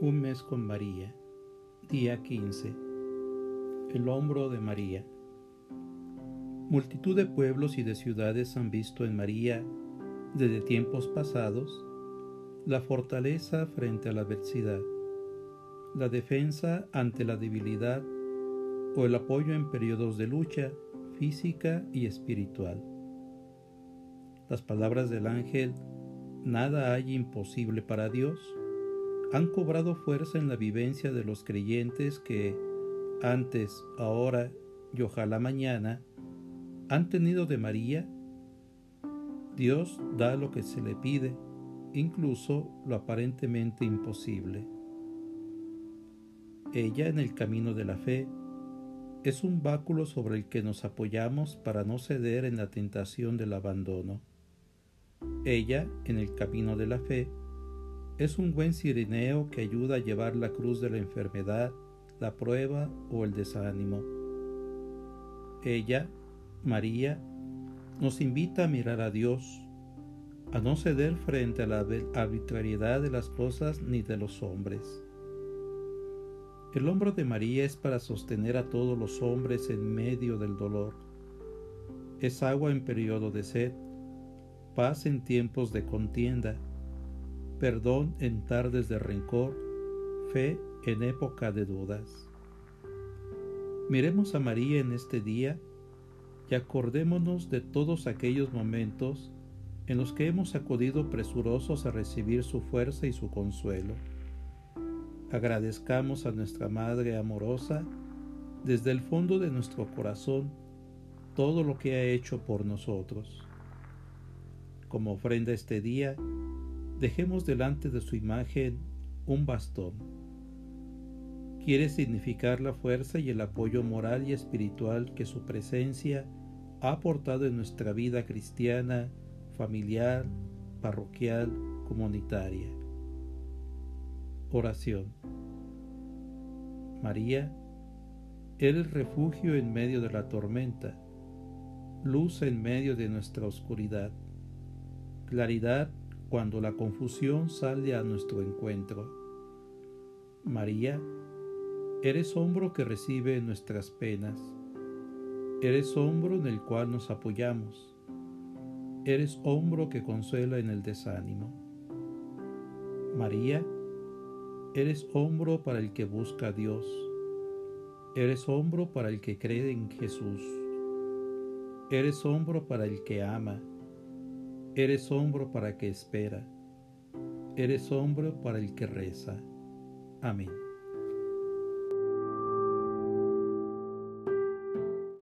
Un mes con María, día 15. El hombro de María. Multitud de pueblos y de ciudades han visto en María, desde tiempos pasados, la fortaleza frente a la adversidad, la defensa ante la debilidad o el apoyo en periodos de lucha física y espiritual. Las palabras del ángel, nada hay imposible para Dios, han cobrado fuerza en la vivencia de los creyentes que antes, ahora y ojalá mañana han tenido de María. Dios da lo que se le pide, incluso lo aparentemente imposible. Ella en el camino de la fe es un báculo sobre el que nos apoyamos para no ceder en la tentación del abandono. Ella en el camino de la fe es un buen sirineo que ayuda a llevar la cruz de la enfermedad, la prueba o el desánimo. Ella, María, nos invita a mirar a Dios, a no ceder frente a la arbitrariedad de las cosas ni de los hombres. El hombro de María es para sostener a todos los hombres en medio del dolor. Es agua en periodo de sed, paz en tiempos de contienda, perdón en tardes de rencor, fe en época de dudas. Miremos a María en este día y acordémonos de todos aquellos momentos en los que hemos acudido presurosos a recibir su fuerza y su consuelo. Agradezcamos a nuestra Madre amorosa desde el fondo de nuestro corazón todo lo que ha hecho por nosotros. Como ofrenda este día, dejemos delante de su imagen un bastón. Quiere significar la fuerza y el apoyo moral y espiritual que su presencia ha aportado en nuestra vida cristiana, familiar, parroquial, comunitaria. Oración. María, eres refugio en medio de la tormenta, luz en medio de nuestra oscuridad, claridad cuando la confusión sale a nuestro encuentro. María, eres hombro que recibe nuestras penas, eres hombro en el cual nos apoyamos, eres hombro que consuela en el desánimo. María, eres hombro para el que busca a Dios, eres hombro para el que cree en Jesús, eres hombro para el que ama, Eres hombro para que espera. Eres hombro para el que reza. Amén.